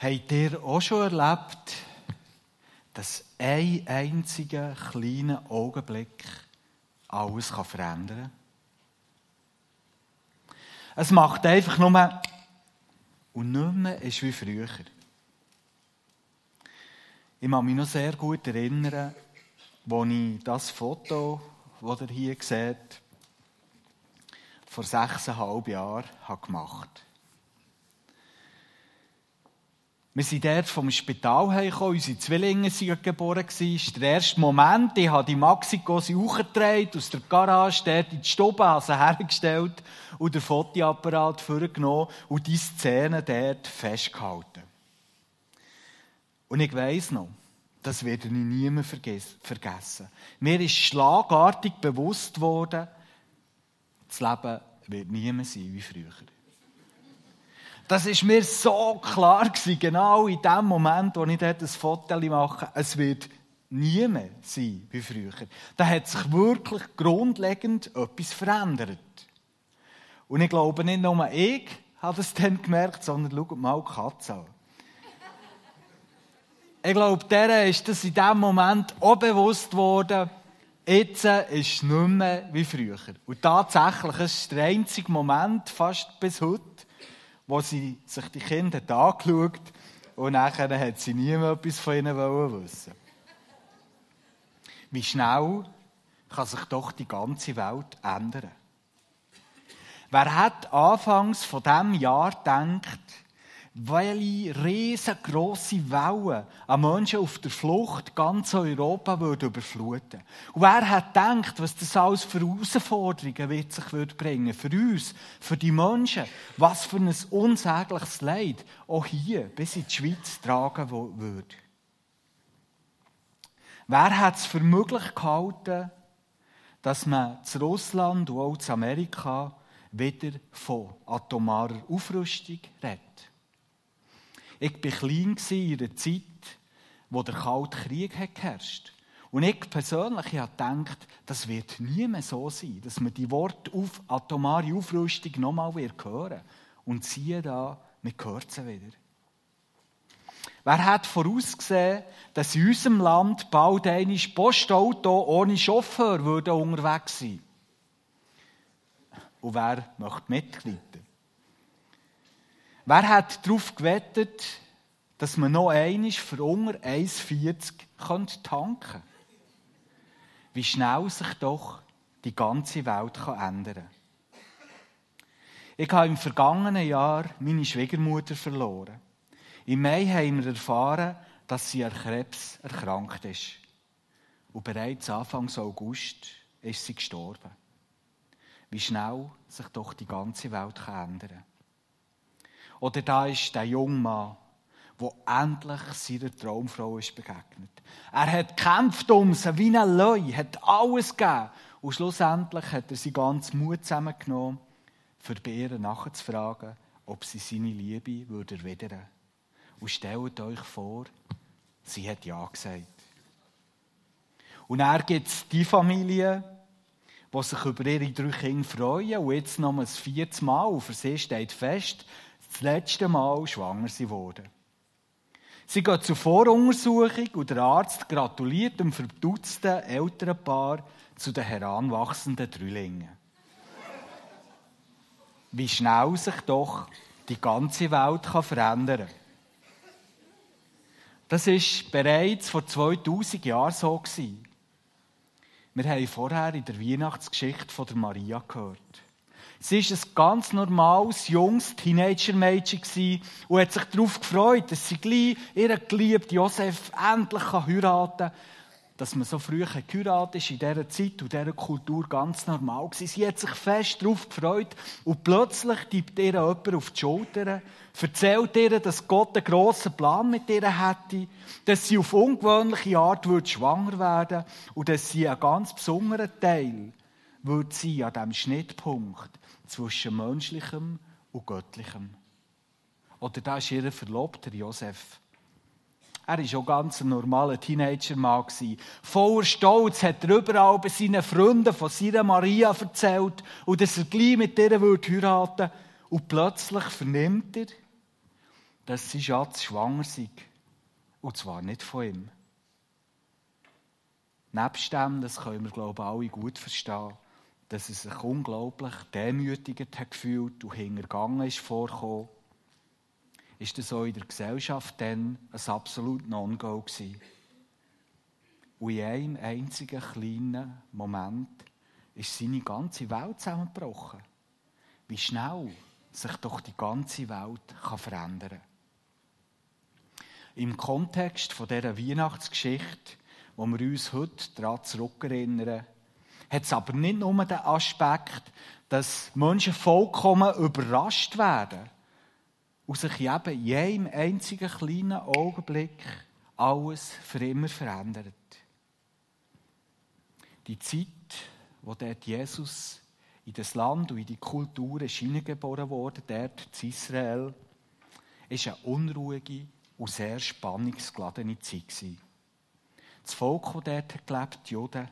Habt ihr auch schon erlebt, dass ein einziger kleiner Augenblick alles verändern kann? Es macht einfach nur und nicht mehr ist wie früher. Ich kann mich noch sehr gut erinnern, als ich das Foto, das ihr hier seht, vor sechseinhalb Jahren gemacht habe. Wir sind dort vom Spital hergekommen, unsere Zwillinge waren geboren. Das war der erste Moment, ich habe die Maxiko hochgetragen, aus der Garage, dort in die Stube, habe hergestellt und den Fotoapparat vorgenommen und die Szene dort festgehalten. Und ich weiss noch, das werde ich nie mehr vergessen. Mir ist schlagartig bewusst worden, das Leben wird nie mehr sein wie früher. Das ist mir so klar gewesen, genau in dem Moment, wo ich dort ein Foto mache. Es wird nie mehr sein wie früher. Da hat sich wirklich grundlegend etwas verändert. Und ich glaube, nicht nur ich habe das dann gemerkt, sondern schaut mal die Katze an. Ich glaube, der ist das in dem Moment auch bewusst worden, jetzt ist es nicht mehr wie früher. Und tatsächlich, es ist der einzige Moment, fast bis heute, wo sie sich die Kinder angeschaut und nachher hat sie nie mehr etwas von ihnen wissen Wie schnell kann sich doch die ganze Welt ändern? Wer hat anfangs von diesem Jahr gedacht, welche riesengroße Wellen an Menschen auf der Flucht ganz Europa würde überfluten. Und wer hat gedacht, was das alles für Herausforderungen wird sich bringen für uns, für die Menschen, was für ein unsägliches Leid auch hier bis in die Schweiz tragen würde. Wer hat es für möglich gehalten, dass man zu Russland und auch zu Amerika wieder von atomarer Aufrüstung redet? Ich war klein in einer Zeit, wo der Kalte Krieg herrscht. Und ich persönlich habe gedacht, das wird nie mehr so sein, dass man die Worte auf atomare Aufrüstung nochmal hören Und siehe da, wir hören sie wieder. Wer hat vorausgesehen, dass in unserem Land bald ein Postauto ohne Chauffeur würde unterwegs sein Und wer möchte mitreiten? Wer hat darauf gewettet, dass man noch einmal für unter 1,40 tanken könnte? Wie schnell sich doch die ganze Welt ändern kann. Ich habe im vergangenen Jahr meine Schwiegermutter verloren. Im Mai haben wir erfahren, dass sie an Krebs erkrankt ist. Und bereits Anfang August ist sie gestorben. Wie schnell sich doch die ganze Welt ändern kann. Oder da ist der junge Mann, der endlich seiner Traumfrau ist begegnet. Er hat gekämpft um sie wie ein Leu, hat alles gegeben. Und schlussendlich hat er seinen ganzen Mut zusammengenommen, für ihr nachzufragen, ob sie seine Liebe würde erwidern. Und stellt euch vor, sie hat Ja gesagt. Und er gibt es die Familie, die sich über ihre drei Kinder freuen und jetzt noch ein viertes Mal, und für sie steht fest, das letzte Mal schwanger sie wurde. Sie geht zur Voruntersuchung und der Arzt gratuliert dem verdutzten Elternpaar zu den heranwachsenden Drillingen. Wie schnell sich doch die ganze Welt kann verändern kann. Das war bereits vor 2000 Jahren so. Wir haben vorher in der Weihnachtsgeschichte von der Maria gehört. Sie war ein ganz normales, junges Teenager-Mädchen und hat sich darauf gefreut, dass sie gleich ihren geliebten Josef endlich heiraten kann. Dass man so früh geheiratet ist in dieser Zeit und dieser Kultur ganz normal gewesen. Sie hat sich fest darauf gefreut und plötzlich tippt ihr jemand auf die Schulter, erzählt ihr, dass Gott einen grossen Plan mit ihr hätte, dass sie auf ungewöhnliche Art schwanger werden und dass sie einen ganz besonderen Teil wird sie an diesem Schnittpunkt zwischen menschlichem und göttlichem. Oder da ist ihr Verlobter Josef. Er war auch ganz ein normaler Teenager-Mann. Voller Stolz hat er überall bei seinen Freunden von seiner Maria erzählt und dass er gleich mit ihr heiraten würde. Und plötzlich vernimmt er, dass sein Schatz schwanger sei. Und zwar nicht von ihm. Nebst dem, das können wir, glaube ich, alle gut verstehen, dass er sich unglaublich demütigend hat gefühlt und hintergangen ist vorgekommen, ist das auch in der Gesellschaft dann ein absolut Non-Go gewesen. Und in einem einzigen kleinen Moment ist seine ganze Welt zusammengebrochen. Wie schnell sich doch die ganze Welt kann verändern kann. Im Kontext von dieser Weihnachtsgeschichte, wo wir uns heute daran zurückerinnern, hat es aber nicht nur den Aspekt, dass Menschen vollkommen überrascht werden und sich eben in jedem einzigen kleinen Augenblick alles für immer verändert. Die Zeit, wo dort Jesus in das Land und in die Kultur hineingeboren wurde, dort in Israel, ist eine unruhige und sehr spannungsgeladene Zeit. Das Volk, das dort gelebt, die Juden,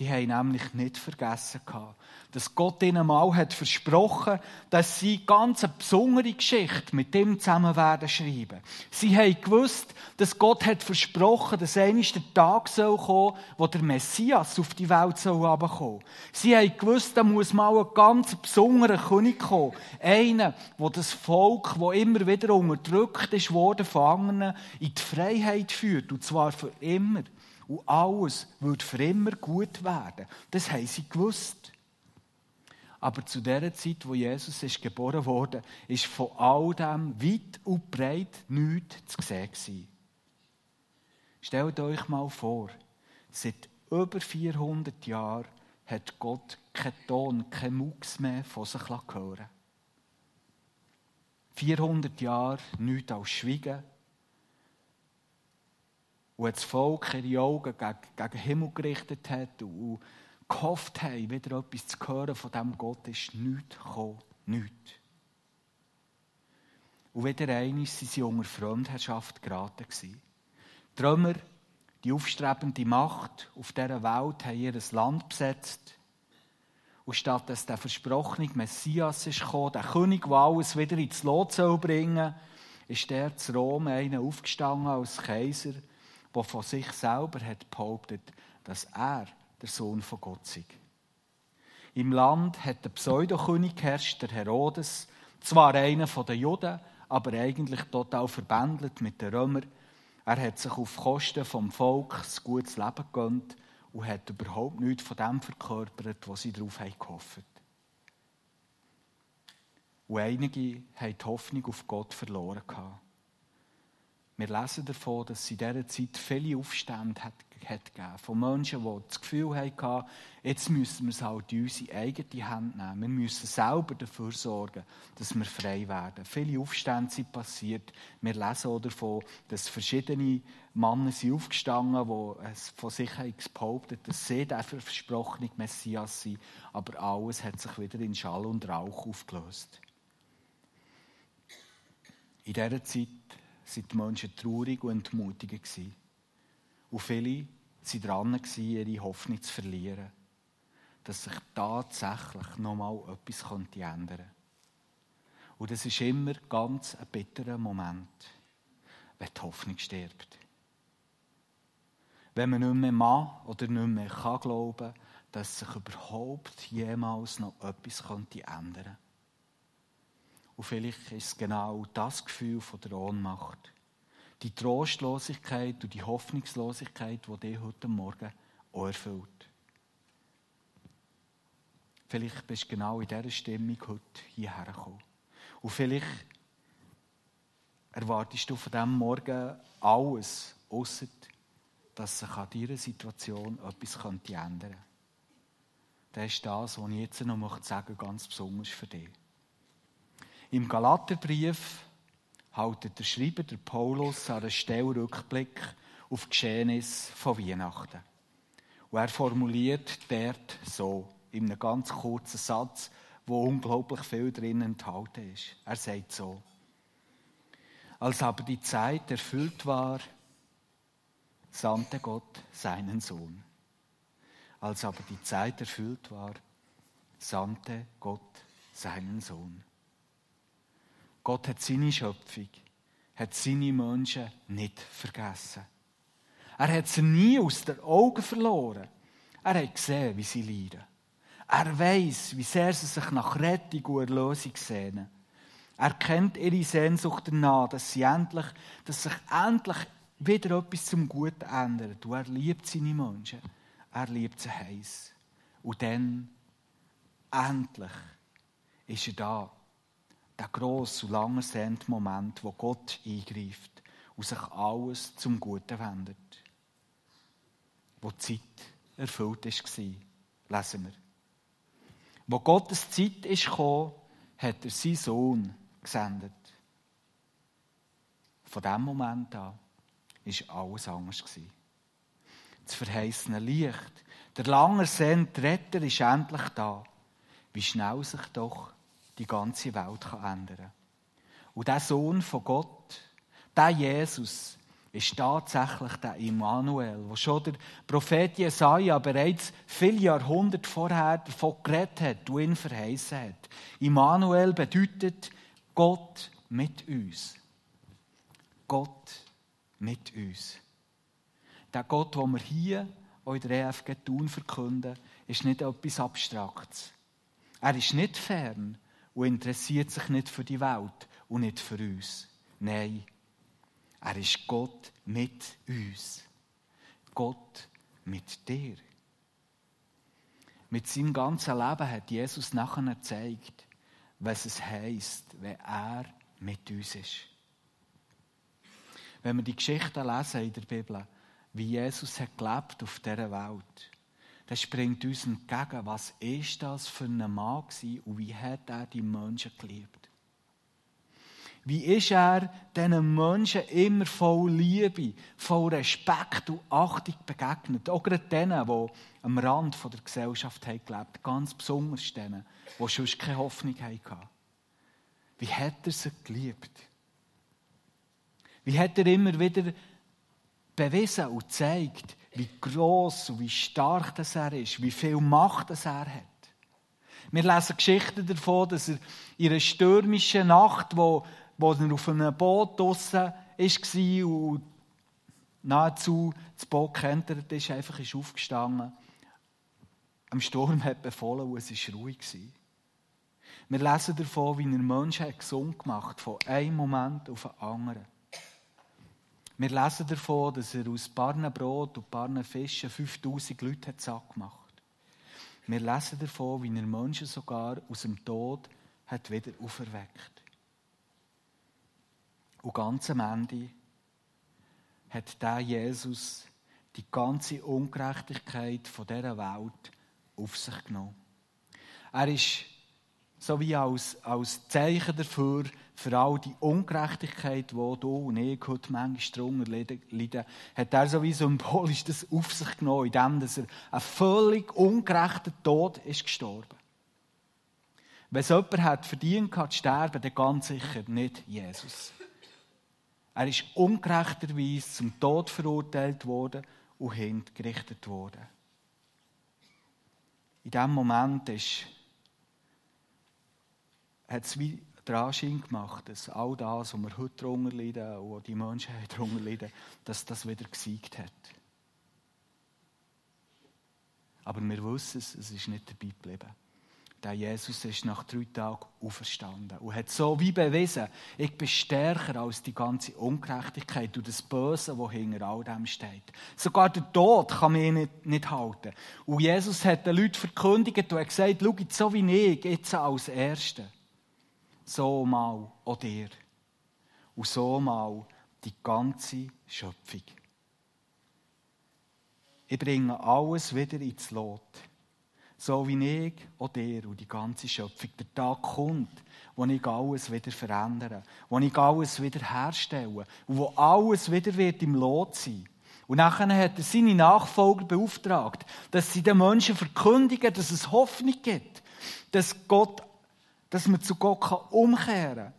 die haben nämlich nicht vergessen gehabt, dass Gott ihnen mal hat versprochen, dass sie ganz eine besondere Geschichte mit ihm zusammen werden schreiben. Sie haben gewusst, dass Gott hat versprochen, dass eines der Tag soll kommen, wo der Messias auf die Welt soll herabkommen. Sie haben gewusst, da muss mal ein ganz besonderer König kommen. Einer, wo das Volk, wo immer wieder unterdrückt ist worden von anderen, in die Freiheit führt. Und zwar für immer. Und alles wird für immer gut werden. Das haben sie gewusst. Aber zu der Zeit, wo Jesus ist geboren wurde, ist von all dem weit und breit nichts zu sehen. Stellt euch mal vor, seit über 400 Jahren hat Gott keinen Ton, keinen Mucks mehr von sich hören 400 Jahre nichts als Schweigen, wo das Volk ihre Augen gegen, gegen den Himmel gerichtet hat und gehofft haben, wieder etwas zu hören von diesem Gott, ist nichts gekommen. Nichts. Und wieder einmal sind sie unter Fremdherrschaft geraten. Die Trümmer, die aufstrebende Macht auf dieser Welt, haben ihr Land besetzt. Und statt dass der versprochene Messias ist gekommen, der König, der alles wieder ins Lot soll bringen, ist der zu Rom einer aufgestanden als Kaiser der von sich selber hat behauptet, dass er der Sohn von Gott sei. Im Land hat der Pseudokönig geherrscht, der Herodes, zwar einer der Juden, aber eigentlich total verbändelt mit den Römern. Er hat sich auf Kosten vom Volk ein gutes Leben gegönnt und hat überhaupt nichts von dem verkörpert, was sie darauf gehofft haben. Und einige haben die Hoffnung auf Gott verloren. Gehabt. Wir lesen davon, dass es in dieser Zeit viele Aufstände hat, hat gegeben von Menschen, die das Gefühl hatten, jetzt müssen wir es halt in unsere eigene Hand nehmen. Wir müssen selber dafür sorgen, dass wir frei werden. Viele Aufstände sind passiert. Wir lesen auch davon, dass verschiedene Männer sind aufgestanden, die von sich haben dass sie der versprochene Messias sind. Aber alles hat sich wieder in Schall und Rauch aufgelöst. In dieser Zeit sind die Menschen traurig und entmutigt gewesen. Und viele waren dran, ihre Hoffnung zu verlieren, dass sich tatsächlich noch mal etwas ändern könnte. Und das ist immer ganz ein bitterer Moment, wenn die Hoffnung stirbt. Wenn man nicht mehr mag oder nicht mehr kann glauben, dass sich überhaupt jemals noch etwas ändern könnte. Und vielleicht ist es genau das Gefühl von der Ohnmacht. Die Trostlosigkeit und die Hoffnungslosigkeit, die dich heute Morgen auch erfüllt. Vielleicht bist du genau in dieser Stimmung heute hierher gekommen. Und vielleicht erwartest du von diesem Morgen alles, außer dass sich an dieser Situation etwas ändern könnte. Das ist das, was ich jetzt noch sagen möchte, ganz besonders für dich. Im Galaterbrief haltet der Schreiber, der Paulus, an der Stelle Rückblick auf die Geschehnisse von Weihnachten. Und er formuliert dort so, in einem ganz kurzen Satz, wo unglaublich viel drin enthalten ist. Er sagt so, als aber die Zeit erfüllt war, sandte Gott seinen Sohn. Als aber die Zeit erfüllt war, sandte Gott seinen Sohn. Gott hat seine Schöpfung, hat seine Menschen nicht vergessen. Er hat sie nie aus den Augen verloren. Er hat gesehen, wie sie leiden. Er weiß, wie sehr sie sich nach Rettung und Erlösung sehnen. Er kennt ihre Sehnsucht danach, dass sie endlich, dass sich endlich wieder etwas zum Guten ändert. Und er liebt seine Menschen. Er liebt sie heiß. Und dann, endlich, ist er da. Der grosse und lange sehnte Moment, wo Gott eingreift und sich alles zum Guten wendet. Wo die Zeit erfüllt war, lesen wir. Wo Gottes Zeit ist hat er seinen Sohn gesendet. Von diesem Moment an war alles anders. Das verheißene Licht, der lange ersehnte Retter ist endlich da. Wie schnell sich doch die ganze Welt ändern kann. Und der Sohn von Gott, der Jesus, ist tatsächlich der Immanuel, wo schon der Prophet Jesaja bereits viele Jahrhunderte vorher davon geredet hat und ihn verheißen hat. Immanuel bedeutet Gott mit uns. Gott mit uns. Der Gott, den wir hier in der EFG Thun verkünden, ist nicht etwas Abstraktes. Er ist nicht fern und interessiert sich nicht für die Welt und nicht für uns. Nein, er ist Gott mit uns. Gott mit dir. Mit seinem ganzen Leben hat Jesus nachher gezeigt, was es heisst, wenn er mit uns ist. Wenn wir die Geschichten lesen in der Bibel, wie Jesus hat gelebt auf dieser Welt, dann springt uns entgegen, was ist das für ein Mann gewesen und wie hat er die Menschen geliebt. Wie ist er diesen Menschen immer voll Liebe, voll Respekt und Achtung begegnet? Auch gerade denen, die am Rand der Gesellschaft haben gelebt Ganz besonders denen, die sonst keine Hoffnung hatten. Wie hat er sie geliebt? Wie hat er immer wieder bewiesen und gezeigt, wie groß und wie stark das er ist, wie viel Macht das er hat. Wir lesen Geschichten davon, dass er in einer stürmischen Nacht, wo, wo er auf einem Boot draussen war und nahezu das Boot gekentert ist, einfach ist aufgestanden. Am Sturm hat befohlen und es war ruhig. Wir lesen davon, wie er Menschen gesund gemacht hat, von einem Moment auf den anderen. Wir lesen davon, dass er aus ein Brot und ein Fischen 5000 Leute hat satt gemacht. Wir lesen davon, wie er Menschen sogar aus dem Tod hat wieder auferweckt. Und ganz am Ende hat der Jesus die ganze Ungerechtigkeit von dieser Welt auf sich genommen. Er ist so wie als, als Zeichen dafür, für all die Ungerechtigkeit, die du und ich heute manchmal darunter leiden, hat er so wie symbolisch das auf sich genommen, indem er einen völlig ungerechten Tod ist gestorben. Wenn es jemand hat verdient hat, zu sterben, dann ganz sicher nicht Jesus. Er ist ungerechterweise zum Tod verurteilt worden und hingerichtet worden. In diesem Moment ist, hat es wie Anschein gemacht, dass all das, was wir heute darunter leiden und die Menschen darunter leiden, dass das wieder gesiegt hat. Aber wir wissen es, es ist nicht dabei geblieben. Der Jesus ist nach drei Tagen auferstanden und hat so wie bewiesen, ich bin stärker als die ganze Ungerechtigkeit und das Böse, das hinter all dem steht. Sogar der Tod kann mich nicht, nicht halten. Und Jesus hat den Leuten verkündigt und hat gesagt, schau, so wie ich, jetzt als Erster so mal auch dir. Und so mal die ganze Schöpfung. Ich bringe alles wieder ins Lot. So wie ich, auch dir und die ganze Schöpfung. Der Tag kommt, wo ich alles wieder verändere, wo ich alles wieder herstelle und wo alles wieder wird im Lot sein. Und nachher hat er seine Nachfolger beauftragt, dass sie den Menschen verkündigen, dass es Hoffnung gibt, dass Gott dass man zu Gott umkehren kann.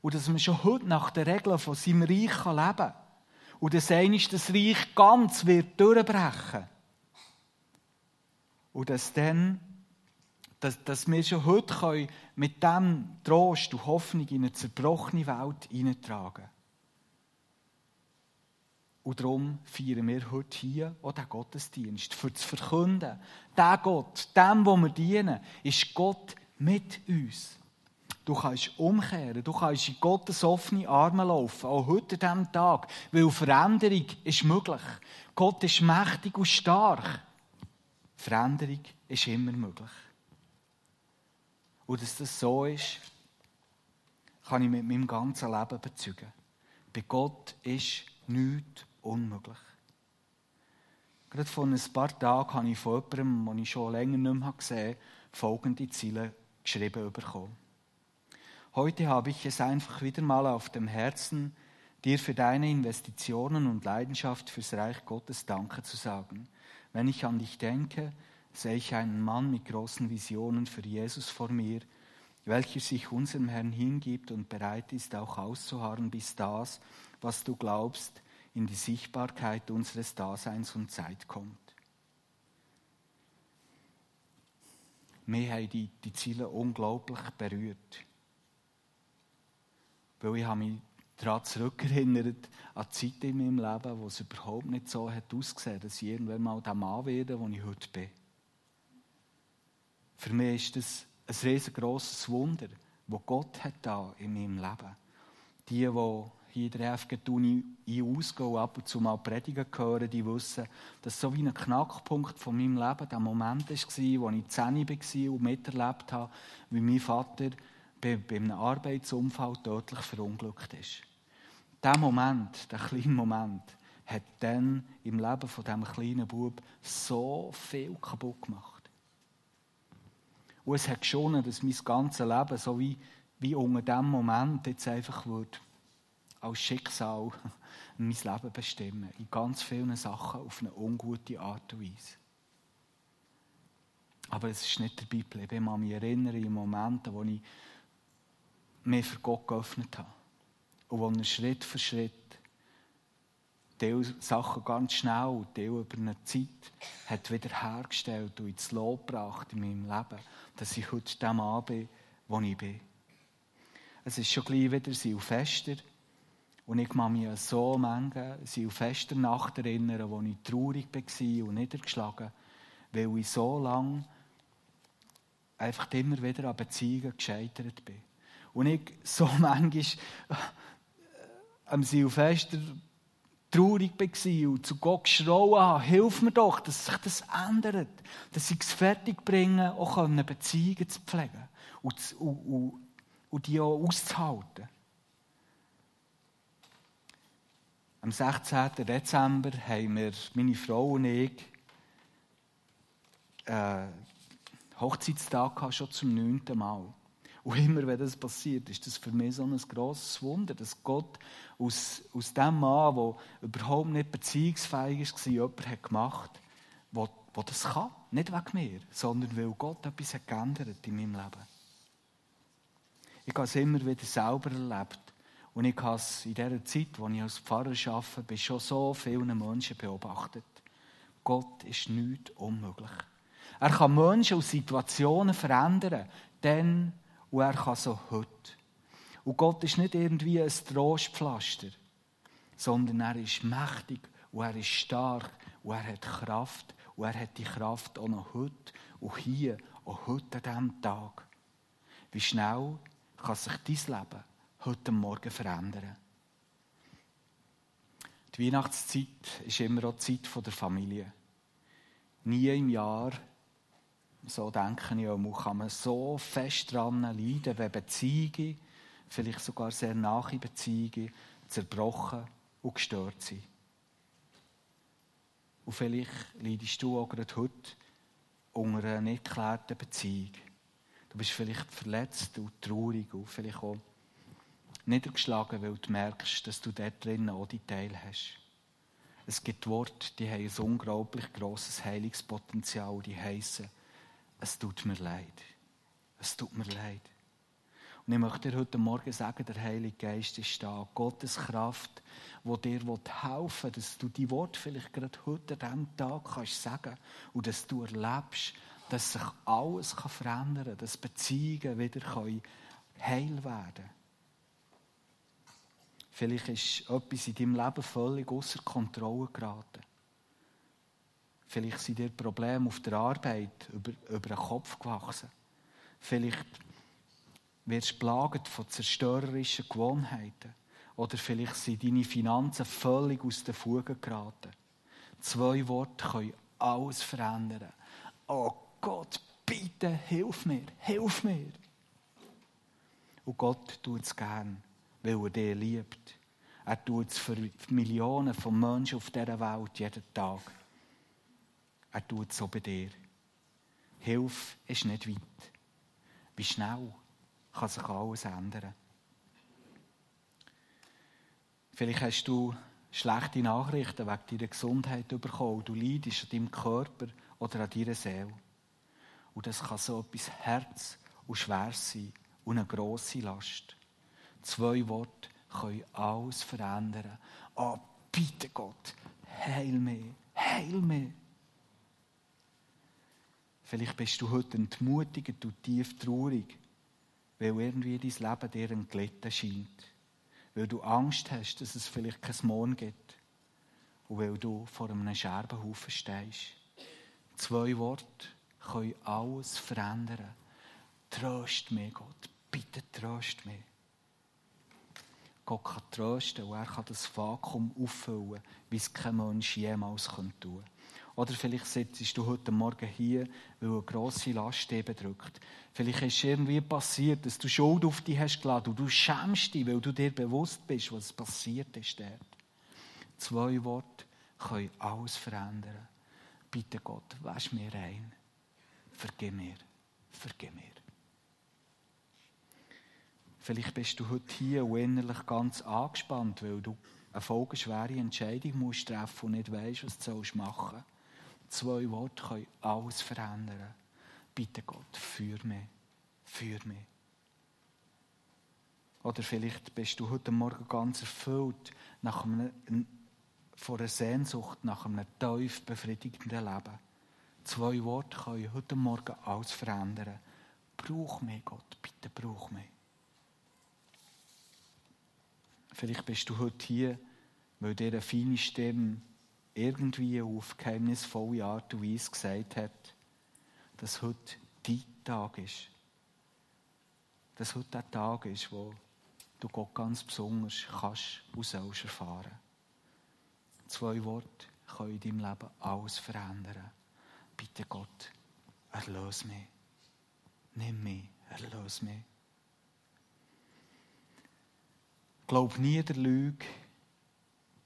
Und dass man schon heute nach den Regeln von seinem Reich leben kann. Und dass einmal das Reich ganz wird durchbrechen. Und dass dann, dass, dass wir schon heute können mit dem Trost und Hoffnung in eine zerbrochene Welt hineintragen. Und darum feiern wir heute hier auch den Gottesdienst. Für zu verkünden, der Gott, dem, wo wir dienen, ist Gott mit uns. Du kannst umkehren, du kannst in Gottes offene Arme laufen, auch heute an diesem Tag, weil Veränderung ist möglich. Gott ist mächtig und stark. Veränderung ist immer möglich. Und dass das so ist, kann ich mit meinem ganzen Leben bezeugen. Bei Gott ist nichts unmöglich. Gerade vor ein paar Tagen habe ich von jemandem, den ich schon länger nicht mehr gesehen habe, folgende Ziele geschrieben bekommen. Heute habe ich es einfach wieder mal auf dem Herzen, dir für deine Investitionen und Leidenschaft fürs Reich Gottes Danke zu sagen. Wenn ich an dich denke, sehe ich einen Mann mit großen Visionen für Jesus vor mir, welcher sich unserem Herrn hingibt und bereit ist, auch auszuharren, bis das, was du glaubst, in die Sichtbarkeit unseres Daseins und Zeit kommt. Mir haben die, die Ziele unglaublich berührt. Weil ich habe mich daran zurückerinnert, an die Zeit in meinem Leben, wo es überhaupt nicht so hat ausgesehen dass ich irgendwann mal der Mann werde, der ich heute bin. Für mich ist das ein riesengroßes Wunder, das Gott hat da in meinem Leben. Die, die hier in der FG-Uni ein- ausgehen und ab und zu mal Predigen hören, die wissen, dass so wie ein Knackpunkt von meinem Leben der Moment war, wo ich 10 war und miterlebt habe, wie mein Vater bei, bei einem Arbeitsunfall tödlich verunglückt ist. Dieser Moment, der kleine Moment, hat dann im Leben von diesem kleinen Bub so viel kaputt gemacht. Und es hat geschonen, dass mein ganzes Leben so wie, wie unter diesem Moment jetzt einfach wird als Schicksal mein Leben bestimmen. In ganz vielen Sachen auf eine ungute Art und Weise. Aber es ist nicht der Bibel. Ich kann mich erinnern, in Momenten, wo ich mich für Gott geöffnet habe. Und wo er Schritt für Schritt Teil Sachen ganz schnell und über eine Zeit hat wieder hergestellt und ins Lob gebracht in meinem Leben, dass ich heute dem bin, wo ich bin. Es ist schon gleich wieder Silvester und ich kann mich an so manche Silvester Nacht erinnern, wo ich traurig war und niedergeschlagen, weil ich so lange einfach immer wieder an Beziehungen gescheitert bin. Und ich so manchmal am Silvester traurig war und zu Gott geschrauen habe, hilf mir doch, dass sich das ändert, dass ich es fertig bringe, auch eine Beziehung zu pflegen und, und, und, und die auch auszuhalten. Am 16. Dezember haben wir, meine Frau und ich, äh, Hochzeitstag gehabt, schon zum neunten Mal. Und immer, wenn das passiert, ist das für mich so ein grosses Wunder, dass Gott aus, aus dem Mann, der überhaupt nicht beziehungsfähig war, jemanden hat gemacht hat, der das kann. Nicht wegen mir, sondern weil Gott etwas hat geändert in meinem Leben. Ich habe es immer wieder selber erlebt. Und ich habe in dieser Zeit, als ich als Pfarrer arbeite, bei schon so vielen Menschen beobachtet. Gott ist nichts unmöglich. Er kann Menschen und Situationen verändern, dann und er kann so heute. Und Gott ist nicht irgendwie ein Trostpflaster, sondern er ist mächtig und er ist stark und er hat Kraft und er hat die Kraft auch noch heute und hier, auch heute an diesem Tag. Wie schnell kann sich dein Leben heute Morgen verändern? Die Weihnachtszeit ist immer auch die Zeit der Familie. Nie im Jahr so denke ich auch, kann man so fest daran leiden, wenn Beziehungen, vielleicht sogar sehr nahe Beziehungen, zerbrochen und gestört sind. Und vielleicht leidest du auch gerade heute unter einer nicht geklärten Beziehung. Du bist vielleicht verletzt und traurig und vielleicht auch niedergeschlagen, weil du merkst, dass du dort drinnen auch die Teil hast. Es gibt Worte, die haben ein unglaublich grosses Heilungspotenzial, die heißen es tut mir leid. Es tut mir leid. Und ich möchte dir heute Morgen sagen, der Heilige Geist ist da. Gottes Kraft, wo dir helfen will, dass du die Worte vielleicht gerade heute an diesem Tag kannst sagen und dass du erlebst, dass sich alles verändern kann, dass Beziehungen wieder heil werden können. Vielleicht ist etwas in deinem Leben völlig außer Kontrolle geraten. Vielleicht sind dir Probleme auf der Arbeit über, über den Kopf gewachsen. Vielleicht wirst du plagt von zerstörerischen Gewohnheiten. Oder vielleicht sind deine Finanzen völlig aus den Fugen geraten. Zwei Worte können alles verändern. Oh Gott, bitte hilf mir, hilf mir. Und Gott tut es gern, weil er dich liebt. Er tut es für Millionen von Menschen auf dieser Welt jeden Tag. Er tut es so bei dir. Hilfe ist nicht weit. Wie schnell kann sich alles ändern. Vielleicht hast du schlechte Nachrichten wegen deiner Gesundheit bekommen. Du leidest an deinem Körper oder an deiner Seele. Und das kann so etwas Herz und schwer sein und eine grosse Last. Zwei Worte können alles verändern. Oh, bitte Gott, heil mich, heil mich. Vielleicht bist du heute entmutigt und tief traurig, weil irgendwie dein Leben dir entglitten scheint. Weil du Angst hast, dass es vielleicht kein Morgen gibt. Und weil du vor einem Scherbenhaufen stehst. Zwei Worte können alles verändern. Tröst mich, Gott. Bitte tröst mich. Gott kann trösten und er kann das Vakuum auffüllen, wie es kein Mensch jemals tun könnte. Oder vielleicht sitzt du heute Morgen hier, weil eine grosse Last dich bedrückt. Vielleicht ist irgendwie passiert, dass du Schuld auf dich hast geladen und du schämst dich, weil du dir bewusst bist, was passiert ist dort. Zwei Worte können alles verändern. Bitte Gott, wasch mir rein. Vergib mir. Vergib mir. Vielleicht bist du heute hier und innerlich ganz angespannt, weil du eine folgenschwere Entscheidung musst treffen und nicht weißt, was du machen sollst. Zwei Worte können alles verändern. Bitte Gott, führ mich. Führ mich. Oder vielleicht bist du heute Morgen ganz erfüllt nach einem, von einer Sehnsucht nach einem tief befriedigenden Leben. Zwei Worte können heute Morgen alles verändern. Brauch mich, Gott, bitte brauch mich. Vielleicht bist du heute hier, weil dir eine feine Stimme irgendwie auf geheimnisvolle Art und Weise gesagt hat, dass heute dein Tag ist. Dass heute der Tag ist, wo du Gott ganz besonders kannst und sollst erfahren. Zwei Worte können in deinem Leben alles verändern. Bitte Gott, erlöse mich. Nimm mich, erlöse mich. Glaub nie der Lüge,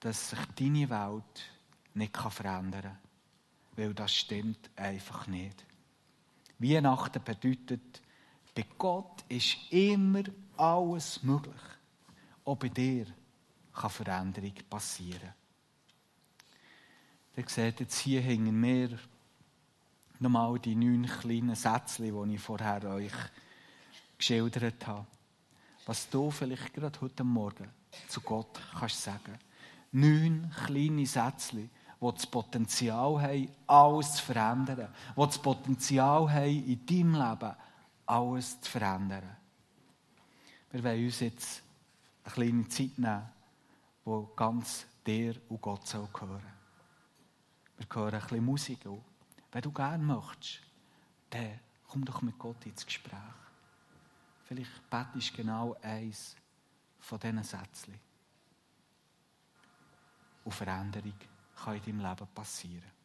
dass sich deine Welt nicht verändern kann. Weil das stimmt einfach nicht. Weihnachten bedeutet, bei Gott ist immer alles möglich. Auch bei dir kann Veränderung passieren. Ihr seht jetzt hier hinter mir nochmal die neun kleinen Sätze, die ich vorher euch geschildert habe. Was du vielleicht gerade heute Morgen zu Gott kannst sagen. Neun kleine Sätze, die das Potenzial haben, alles zu verändern. Die das Potenzial haben, in deinem Leben alles zu verändern. Wir wollen uns jetzt eine kleine Zeit nehmen, die ganz dir und Gott soll gehören. Wir hören ein bisschen Musik an. Wenn du gerne möchtest, dann komm doch mit Gott ins Gespräch. Vielleicht betest genau eins von diesen Sätzen. Und Veränderung kann in deinem Leben passieren.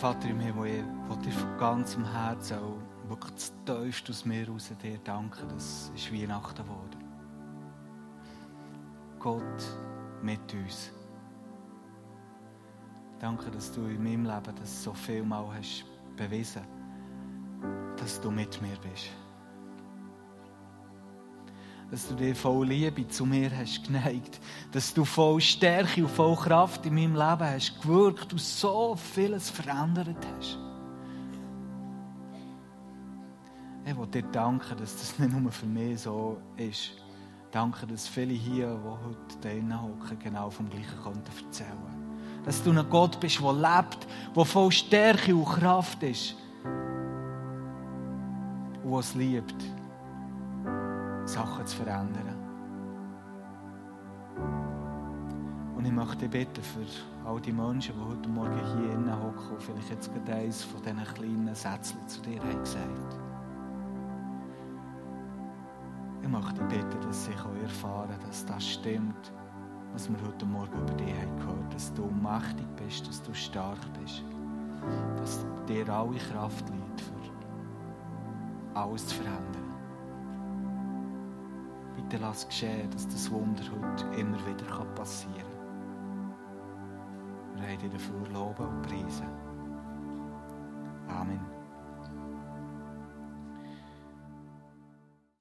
Vater im Himmel, ich will dir von ganzem Herzen auch wirklich das Tiefste aus mir raus dir danken, dass es Weihnachten wurde. Gott mit uns. Danke, dass du in meinem Leben das so viel Mal hast bewiesen, dass du mit mir bist. Dass du dir voll Liebe zu mir hast geneigt, dass du voll Stärke und voll Kraft in meinem Leben hast gewirkt und so vieles verändert hast. Ich will dir danken, dass das nicht nur für mich so ist. Danke, dass viele hier, die heute drinnen hocken, genau vom Gleichen erzählen konnten dass du ein Gott bist, der lebt, der voll Stärke und Kraft ist. Und es liebt, Sachen zu verändern. Und ich möchte bitten für all die Menschen, die heute Morgen hier innen hocken und vielleicht jetzt gerade eines von diesen kleinen Sätzen zu dir haben gesagt. Ich möchte bitten, dass sie erfahren dass das stimmt was wir heute Morgen über dich haben gehört dass du mächtig bist, dass du stark bist, dass dir alle Kraft liegt, für alles zu verändern. Bitte lass geschehen, dass das Wunder heute immer wieder passieren kann. Wir haben dich dafür loben und preisen. Amen.